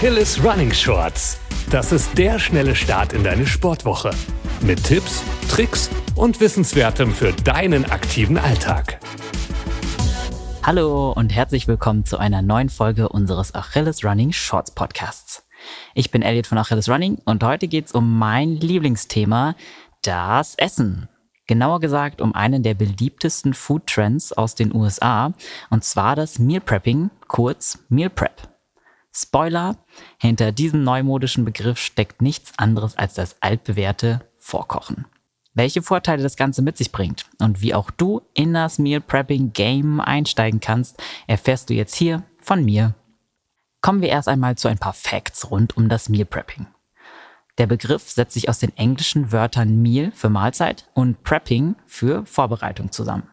Achilles Running Shorts. Das ist der schnelle Start in deine Sportwoche. Mit Tipps, Tricks und Wissenswertem für deinen aktiven Alltag. Hallo und herzlich willkommen zu einer neuen Folge unseres Achilles Running Shorts Podcasts. Ich bin Elliot von Achilles Running und heute geht es um mein Lieblingsthema, das Essen. Genauer gesagt um einen der beliebtesten Food Trends aus den USA, und zwar das Meal Prepping, kurz Meal Prep. Spoiler, hinter diesem neumodischen Begriff steckt nichts anderes als das altbewährte Vorkochen. Welche Vorteile das Ganze mit sich bringt und wie auch du in das Meal Prepping Game einsteigen kannst, erfährst du jetzt hier von mir. Kommen wir erst einmal zu ein paar Facts rund um das Meal Prepping. Der Begriff setzt sich aus den englischen Wörtern Meal für Mahlzeit und Prepping für Vorbereitung zusammen.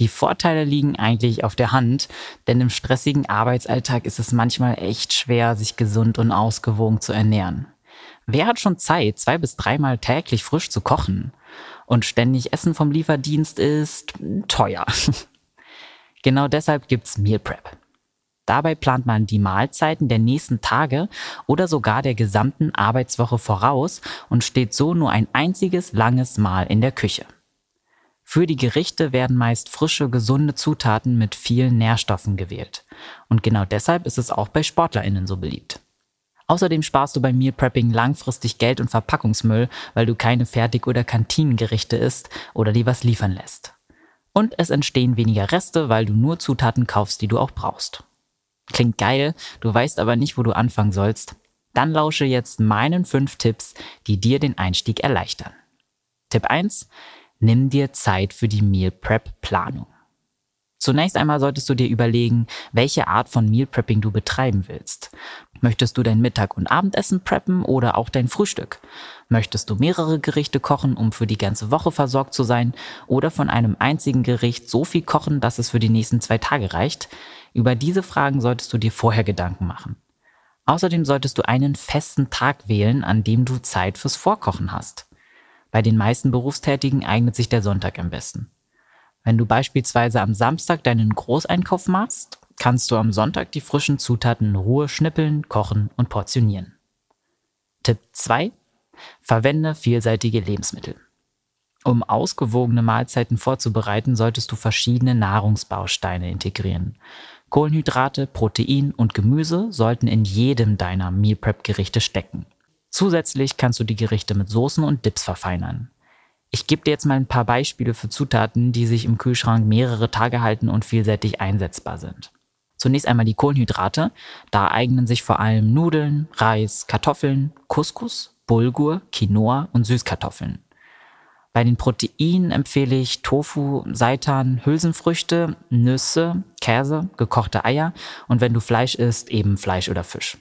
Die Vorteile liegen eigentlich auf der Hand, denn im stressigen Arbeitsalltag ist es manchmal echt schwer, sich gesund und ausgewogen zu ernähren. Wer hat schon Zeit, zwei bis dreimal täglich frisch zu kochen? Und ständig Essen vom Lieferdienst ist teuer. genau deshalb gibt's Meal Prep. Dabei plant man die Mahlzeiten der nächsten Tage oder sogar der gesamten Arbeitswoche voraus und steht so nur ein einziges langes Mal in der Küche. Für die Gerichte werden meist frische, gesunde Zutaten mit vielen Nährstoffen gewählt. Und genau deshalb ist es auch bei SportlerInnen so beliebt. Außerdem sparst du beim Meal Prepping langfristig Geld und Verpackungsmüll, weil du keine Fertig- oder Kantinengerichte isst oder dir was liefern lässt. Und es entstehen weniger Reste, weil du nur Zutaten kaufst, die du auch brauchst. Klingt geil, du weißt aber nicht, wo du anfangen sollst? Dann lausche jetzt meinen fünf Tipps, die dir den Einstieg erleichtern. Tipp 1. Nimm dir Zeit für die Meal Prep Planung. Zunächst einmal solltest du dir überlegen, welche Art von Meal Prepping du betreiben willst. Möchtest du dein Mittag- und Abendessen preppen oder auch dein Frühstück? Möchtest du mehrere Gerichte kochen, um für die ganze Woche versorgt zu sein? Oder von einem einzigen Gericht so viel kochen, dass es für die nächsten zwei Tage reicht? Über diese Fragen solltest du dir vorher Gedanken machen. Außerdem solltest du einen festen Tag wählen, an dem du Zeit fürs Vorkochen hast. Bei den meisten Berufstätigen eignet sich der Sonntag am besten. Wenn du beispielsweise am Samstag deinen Großeinkauf machst, kannst du am Sonntag die frischen Zutaten in Ruhe schnippeln, kochen und portionieren. Tipp 2. Verwende vielseitige Lebensmittel. Um ausgewogene Mahlzeiten vorzubereiten, solltest du verschiedene Nahrungsbausteine integrieren. Kohlenhydrate, Protein und Gemüse sollten in jedem deiner Meal Prep Gerichte stecken. Zusätzlich kannst du die Gerichte mit Soßen und Dips verfeinern. Ich gebe dir jetzt mal ein paar Beispiele für Zutaten, die sich im Kühlschrank mehrere Tage halten und vielseitig einsetzbar sind. Zunächst einmal die Kohlenhydrate. Da eignen sich vor allem Nudeln, Reis, Kartoffeln, Couscous, Bulgur, Quinoa und Süßkartoffeln. Bei den Proteinen empfehle ich Tofu, Seitan, Hülsenfrüchte, Nüsse, Käse, gekochte Eier und wenn du Fleisch isst, eben Fleisch oder Fisch.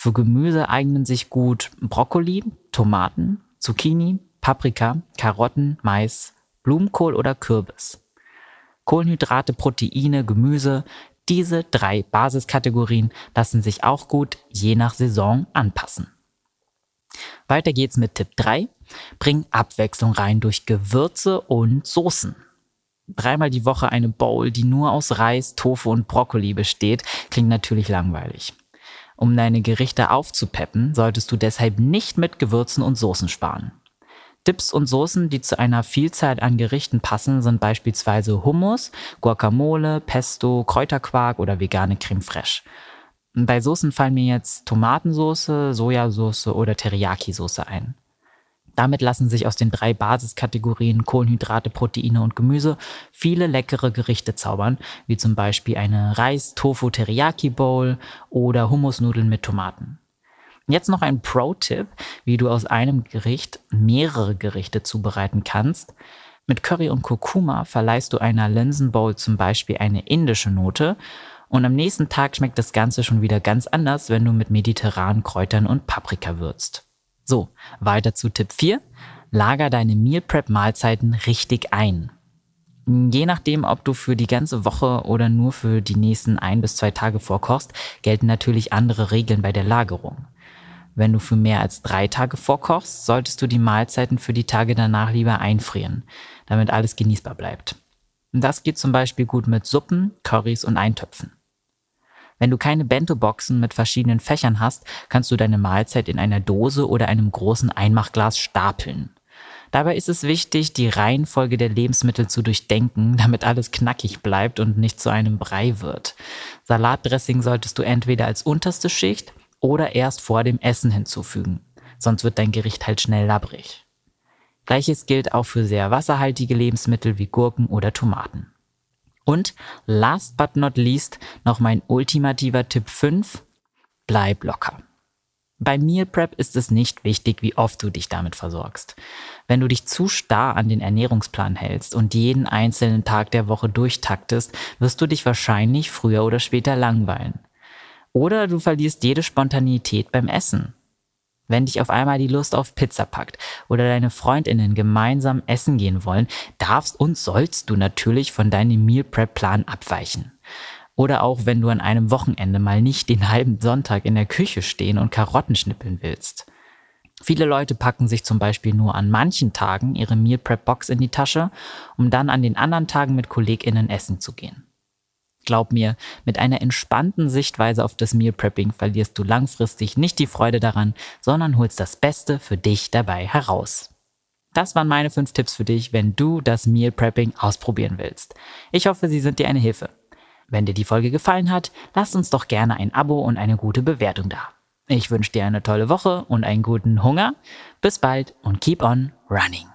Für Gemüse eignen sich gut Brokkoli, Tomaten, Zucchini, Paprika, Karotten, Mais, Blumenkohl oder Kürbis. Kohlenhydrate, Proteine, Gemüse, diese drei Basiskategorien lassen sich auch gut je nach Saison anpassen. Weiter geht's mit Tipp 3. Bring Abwechslung rein durch Gewürze und Soßen. Dreimal die Woche eine Bowl, die nur aus Reis, Tofu und Brokkoli besteht, klingt natürlich langweilig. Um deine Gerichte aufzupeppen, solltest du deshalb nicht mit Gewürzen und Soßen sparen. Dips und Soßen, die zu einer Vielzahl an Gerichten passen, sind beispielsweise Hummus, Guacamole, Pesto, Kräuterquark oder vegane Creme fraiche. Bei Soßen fallen mir jetzt Tomatensauce, Sojasauce oder Teriyaki-Soße ein. Damit lassen sich aus den drei Basiskategorien Kohlenhydrate, Proteine und Gemüse viele leckere Gerichte zaubern, wie zum Beispiel eine Reis-Tofu-Teriyaki-Bowl oder Hummusnudeln mit Tomaten. Jetzt noch ein Pro-Tipp, wie du aus einem Gericht mehrere Gerichte zubereiten kannst. Mit Curry und Kurkuma verleihst du einer Linsenbowl zum Beispiel eine indische Note und am nächsten Tag schmeckt das Ganze schon wieder ganz anders, wenn du mit mediterranen Kräutern und Paprika würzt. So, weiter zu Tipp 4. Lager deine Meal Prep Mahlzeiten richtig ein. Je nachdem, ob du für die ganze Woche oder nur für die nächsten ein bis zwei Tage vorkochst, gelten natürlich andere Regeln bei der Lagerung. Wenn du für mehr als drei Tage vorkochst, solltest du die Mahlzeiten für die Tage danach lieber einfrieren, damit alles genießbar bleibt. Das geht zum Beispiel gut mit Suppen, Currys und Eintöpfen. Wenn du keine Bento-Boxen mit verschiedenen Fächern hast, kannst du deine Mahlzeit in einer Dose oder einem großen Einmachglas stapeln. Dabei ist es wichtig, die Reihenfolge der Lebensmittel zu durchdenken, damit alles knackig bleibt und nicht zu einem Brei wird. Salatdressing solltest du entweder als unterste Schicht oder erst vor dem Essen hinzufügen, sonst wird dein Gericht halt schnell labbrig. Gleiches gilt auch für sehr wasserhaltige Lebensmittel wie Gurken oder Tomaten. Und last but not least noch mein ultimativer Tipp 5, bleib locker. Bei Meal Prep ist es nicht wichtig, wie oft du dich damit versorgst. Wenn du dich zu starr an den Ernährungsplan hältst und jeden einzelnen Tag der Woche durchtaktest, wirst du dich wahrscheinlich früher oder später langweilen. Oder du verlierst jede Spontanität beim Essen. Wenn dich auf einmal die Lust auf Pizza packt oder deine Freundinnen gemeinsam essen gehen wollen, darfst und sollst du natürlich von deinem Meal Prep Plan abweichen. Oder auch wenn du an einem Wochenende mal nicht den halben Sonntag in der Küche stehen und Karotten schnippeln willst. Viele Leute packen sich zum Beispiel nur an manchen Tagen ihre Meal Prep Box in die Tasche, um dann an den anderen Tagen mit KollegInnen essen zu gehen. Glaub mir, mit einer entspannten Sichtweise auf das Meal Prepping verlierst du langfristig nicht die Freude daran, sondern holst das Beste für dich dabei heraus. Das waren meine fünf Tipps für dich, wenn du das Meal Prepping ausprobieren willst. Ich hoffe, sie sind dir eine Hilfe. Wenn dir die Folge gefallen hat, lass uns doch gerne ein Abo und eine gute Bewertung da. Ich wünsche dir eine tolle Woche und einen guten Hunger. Bis bald und keep on running.